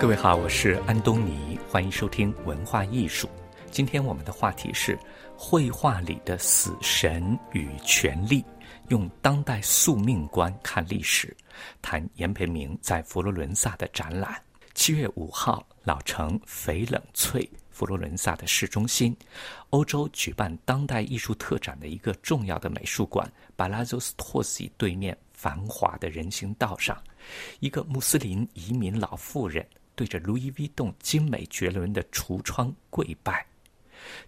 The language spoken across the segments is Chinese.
各位好，我是安东尼，欢迎收听文化艺术。今天我们的话题是绘画里的死神与权力，用当代宿命观看历史，谈严培明在佛罗伦萨的展览。七月五号，老城翡冷翠，佛罗伦萨的市中心，欧洲举办当代艺术特展的一个重要的美术馆——巴拉佐斯托西对面繁华的人行道上，一个穆斯林移民老妇人。对着路易威登精美绝伦的橱窗跪拜，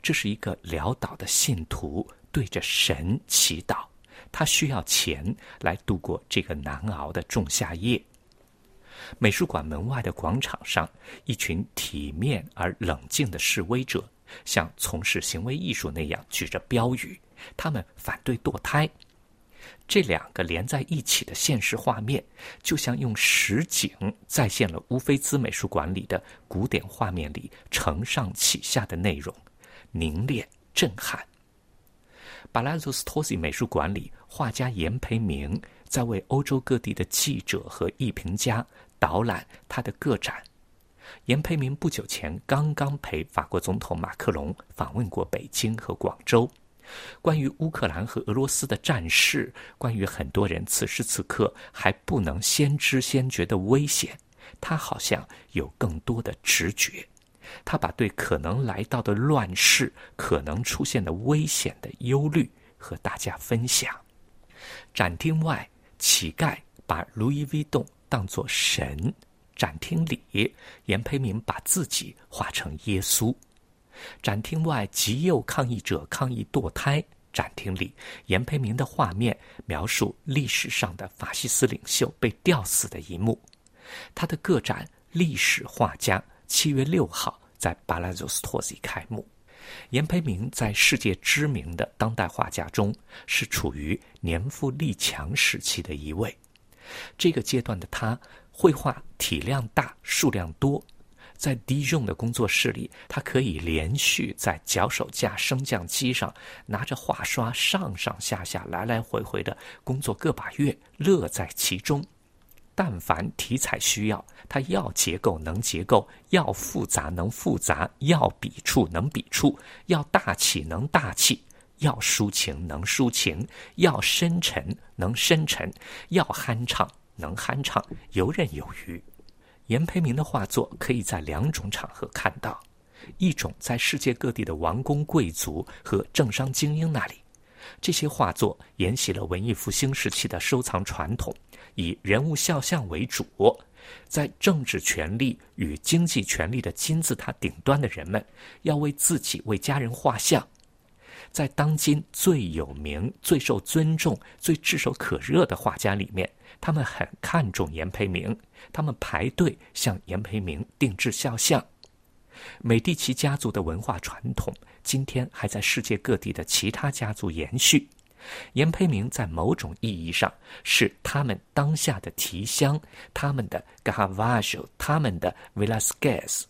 这是一个潦倒的信徒对着神祈祷，他需要钱来度过这个难熬的仲夏夜。美术馆门外的广场上，一群体面而冷静的示威者，像从事行为艺术那样举着标语，他们反对堕胎。这两个连在一起的现实画面，就像用实景再现了乌菲兹美术馆里的古典画面里承上启下的内容，凝练震撼。巴拉佐斯托西美术馆里，画家严培明在为欧洲各地的记者和艺评家导览他的个展。严培明不久前刚刚陪法国总统马克龙访问过北京和广州。关于乌克兰和俄罗斯的战事，关于很多人此时此刻还不能先知先觉的危险，他好像有更多的直觉。他把对可能来到的乱世、可能出现的危险的忧虑和大家分享。展厅外，乞丐把路易威登当作神；展厅里，严培明把自己画成耶稣。展厅外，极右抗议者抗议堕胎。展厅里，严培明的画面描述历史上的法西斯领袖被吊死的一幕。他的个展《历史画家》七月六号在巴拉佐斯托西开幕。严培明在世界知名的当代画家中是处于年富力强时期的一位。这个阶段的他，绘画体量大，数量多。在低重的工作室里，他可以连续在脚手架、升降机上拿着画刷上上下下、来来回回的工作个把月，乐在其中。但凡题材需要，他要结构能结构，要复杂能复杂，要笔触能笔触，要大气能大气，要抒情能抒情，要深沉能深沉，要酣畅能酣畅，游刃有余。严培明的画作可以在两种场合看到：一种在世界各地的王公贵族和政商精英那里，这些画作沿袭了文艺复兴时期的收藏传统，以人物肖像为主，在政治权力与经济权力的金字塔顶端的人们，要为自己为家人画像。在当今最有名、最受尊重、最炙手可热的画家里面。他们很看重颜培明，他们排队向颜培明定制肖像。美第奇家族的文化传统，今天还在世界各地的其他家族延续。颜培明在某种意义上是他们当下的提香，他们的 Gavajo，他们的 Velasquez。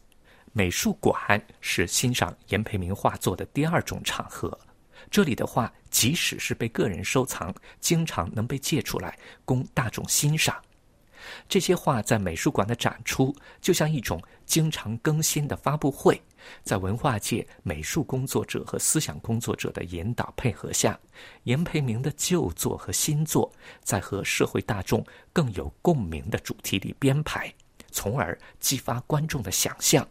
美术馆是欣赏颜培明画作的第二种场合。这里的画，即使是被个人收藏，经常能被借出来供大众欣赏。这些画在美术馆的展出，就像一种经常更新的发布会。在文化界美术工作者和思想工作者的引导配合下，严培明的旧作和新作在和社会大众更有共鸣的主题里编排，从而激发观众的想象，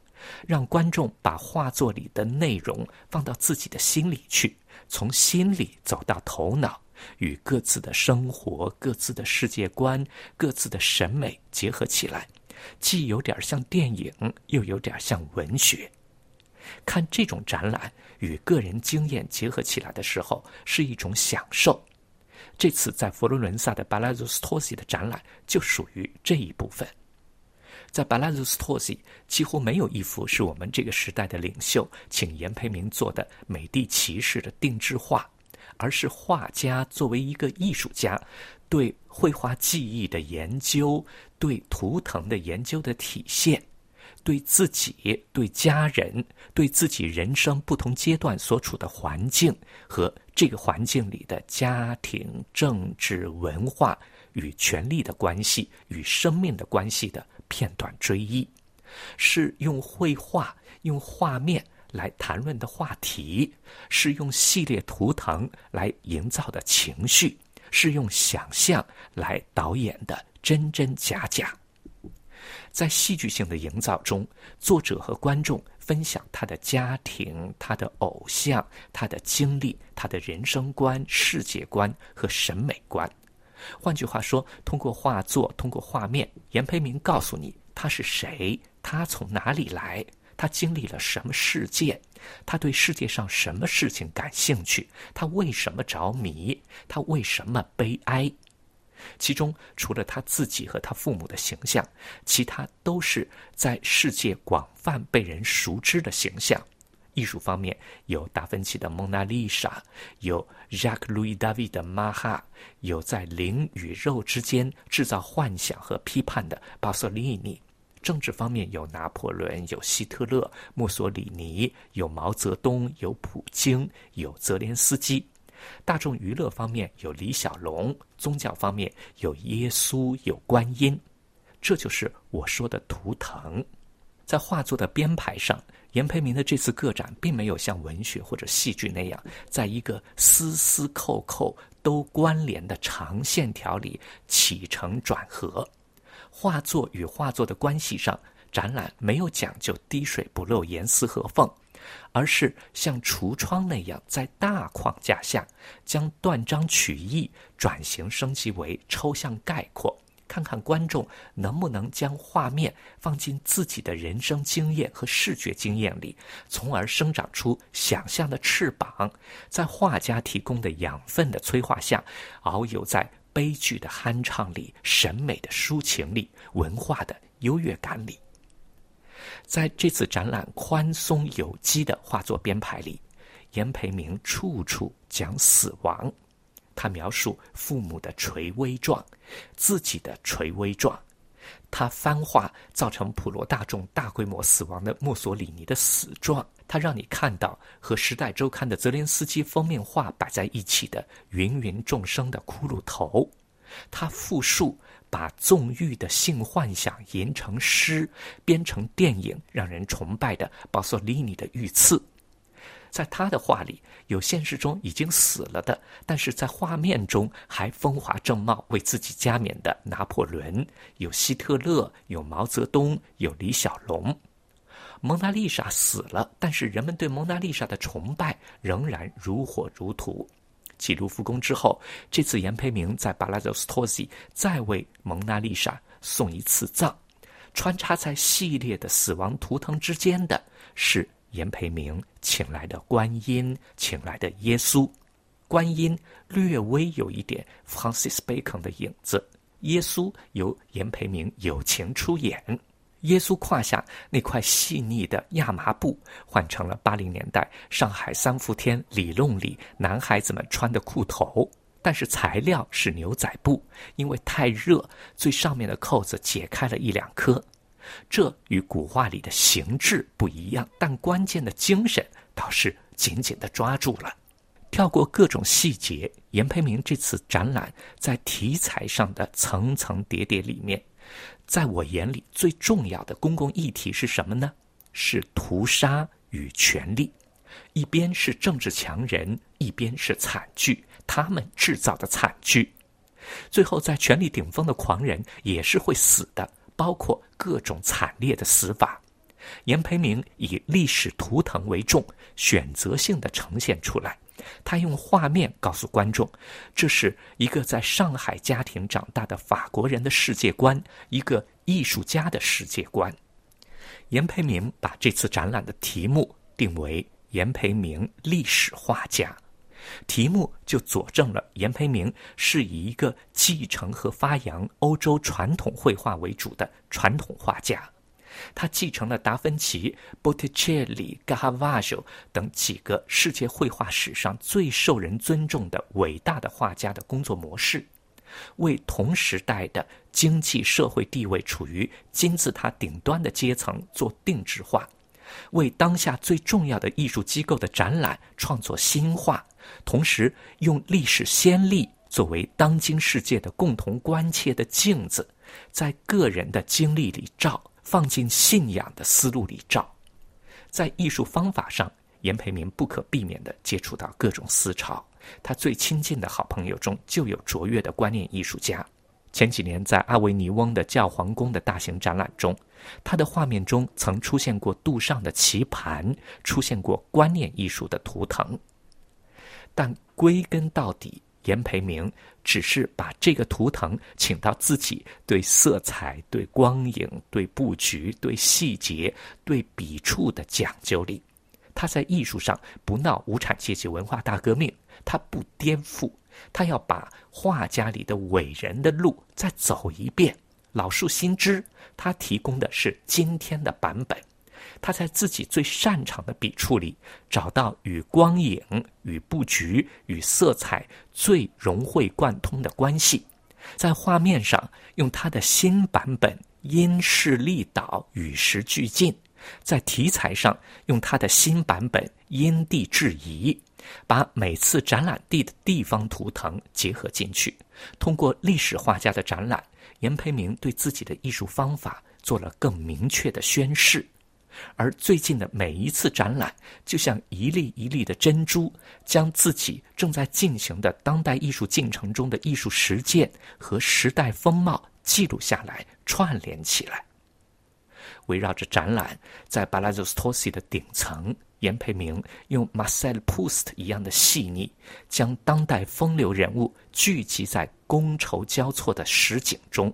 让观众把画作里的内容放到自己的心里去。从心里走到头脑，与各自的生活、各自的世界观、各自的审美结合起来，既有点像电影，又有点像文学。看这种展览与个人经验结合起来的时候，是一种享受。这次在佛罗伦萨的巴拉佐斯托西的展览就属于这一部分。在巴拉佐斯托西，几乎没有一幅是我们这个时代的领袖请严培明做的美第奇式的定制画，而是画家作为一个艺术家，对绘画技艺的研究、对图腾的研究的体现、对自己、对家人、对自己人生不同阶段所处的环境和这个环境里的家庭、政治、文化与权力的关系与生命的关系的片段追忆，是用绘画、用画面来谈论的话题，是用系列图腾来营造的情绪，是用想象来导演的真真假假。在戏剧性的营造中，作者和观众分享他的家庭、他的偶像、他的经历、他的人生观、世界观和审美观。换句话说，通过画作、通过画面，严培明告诉你他是谁，他从哪里来，他经历了什么事件，他对世界上什么事情感兴趣，他为什么着迷，他为什么悲哀。其中，除了他自己和他父母的形象，其他都是在世界广泛被人熟知的形象。艺术方面，有达芬奇的《蒙娜丽莎》，有 Jacques Louis David 的《玛哈》，有在灵与肉之间制造幻想和批判的巴索利尼。政治方面，有拿破仑，有希特勒，墨索里尼，有毛泽东，有普京，有泽连斯基。大众娱乐方面有李小龙，宗教方面有耶稣、有观音，这就是我说的图腾。在画作的编排上，严培明的这次个展并没有像文学或者戏剧那样，在一个丝丝扣扣都关联的长线条里起承转合。画作与画作的关系上，展览没有讲究滴水不漏、严丝合缝。而是像橱窗那样，在大框架下将断章取义转型升级为抽象概括，看看观众能不能将画面放进自己的人生经验和视觉经验里，从而生长出想象的翅膀，在画家提供的养分的催化下，遨游在悲剧的酣畅里、审美的抒情里、文化的优越感里。在这次展览宽松有机的画作编排里，严培明处处讲死亡。他描述父母的垂危状，自己的垂危状。他翻画造成普罗大众大规模死亡的墨索里尼的死状。他让你看到和《时代周刊》的泽连斯基封面画摆在一起的芸芸众生的骷髅头。他复述。把纵欲的性幻想吟成诗，编成电影，让人崇拜的保索利尼的遇刺，在他的画里有现实中已经死了的，但是在画面中还风华正茂、为自己加冕的拿破仑，有希特勒，有毛泽东，有李小龙。蒙娜丽莎死了，但是人们对蒙娜丽莎的崇拜仍然如火如荼。记录复工之后，这次严培明在巴拉多斯托西再为蒙娜丽莎送一次葬，穿插在系列的死亡图腾之间的是严培明请来的观音，请来的耶稣。观音略微有一点 Francis Bacon 的影子，耶稣由严培明友情出演。耶稣胯下那块细腻的亚麻布，换成了八零年代上海三伏天里弄里男孩子们穿的裤头，但是材料是牛仔布，因为太热，最上面的扣子解开了一两颗。这与古画里的形制不一样，但关键的精神倒是紧紧地抓住了。跳过各种细节，严培明这次展览在题材上的层层叠叠里面。在我眼里，最重要的公共议题是什么呢？是屠杀与权力。一边是政治强人，一边是惨剧，他们制造的惨剧。最后，在权力顶峰的狂人也是会死的，包括各种惨烈的死法。严培明以历史图腾为重，选择性的呈现出来。他用画面告诉观众，这是一个在上海家庭长大的法国人的世界观，一个艺术家的世界观。严培明把这次展览的题目定为“严培明历史画家”，题目就佐证了严培明是以一个继承和发扬欧洲传统绘画为主的传统画家。他继承了达芬奇、波提切利、卡哈瓦乔等几个世界绘画史上最受人尊重的伟大的画家的工作模式，为同时代的经济社会地位处于金字塔顶端的阶层做定制化，为当下最重要的艺术机构的展览创作新画，同时用历史先例作为当今世界的共同关切的镜子，在个人的经历里照，放进信仰的思路里照，在艺术方法上。严培明不可避免地接触到各种思潮，他最亲近的好朋友中就有卓越的观念艺术家。前几年在阿维尼翁的教皇宫的大型展览中，他的画面中曾出现过杜尚的棋盘，出现过观念艺术的图腾。但归根到底，严培明只是把这个图腾请到自己对色彩、对光影、对布局、对细节、对笔触的讲究里。他在艺术上不闹无产阶级文化大革命，他不颠覆，他要把画家里的伟人的路再走一遍，老树新枝。他提供的是今天的版本，他在自己最擅长的笔触里找到与光影、与布局、与色彩最融会贯通的关系，在画面上用他的新版本因势利导、与时俱进。在题材上，用他的新版本因地制宜，把每次展览地的地方图腾结合进去。通过历史画家的展览，严培明对自己的艺术方法做了更明确的宣示。而最近的每一次展览，就像一粒一粒的珍珠，将自己正在进行的当代艺术进程中的艺术实践和时代风貌记录下来，串联起来。围绕着展览，在巴拉佐斯托西的顶层，严培明用 Marcel Proust 一样的细腻，将当代风流人物聚集在觥筹交错的实景中，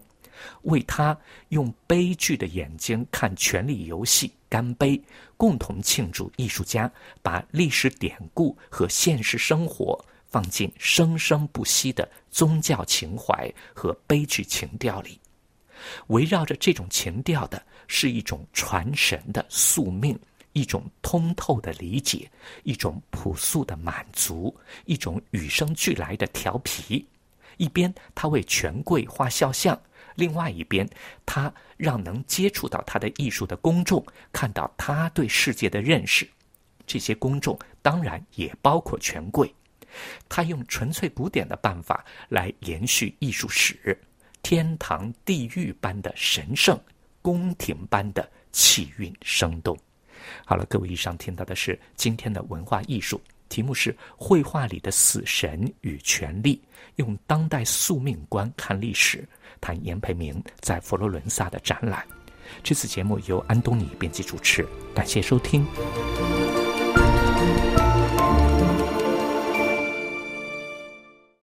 为他用悲剧的眼睛看权力游戏，干杯，共同庆祝艺术家把历史典故和现实生活放进生生不息的宗教情怀和悲剧情调里。围绕着这种情调的是一种传神的宿命，一种通透的理解，一种朴素的满足，一种与生俱来的调皮。一边他为权贵画肖像，另外一边他让能接触到他的艺术的公众看到他对世界的认识。这些公众当然也包括权贵。他用纯粹古典的办法来延续艺术史。天堂、地狱般的神圣，宫廷般的气韵生动。好了，各位，以上听到的是今天的文化艺术，题目是《绘画里的死神与权力》，用当代宿命观看历史，谈严培明在佛罗伦萨的展览。这次节目由安东尼编辑主持，感谢收听。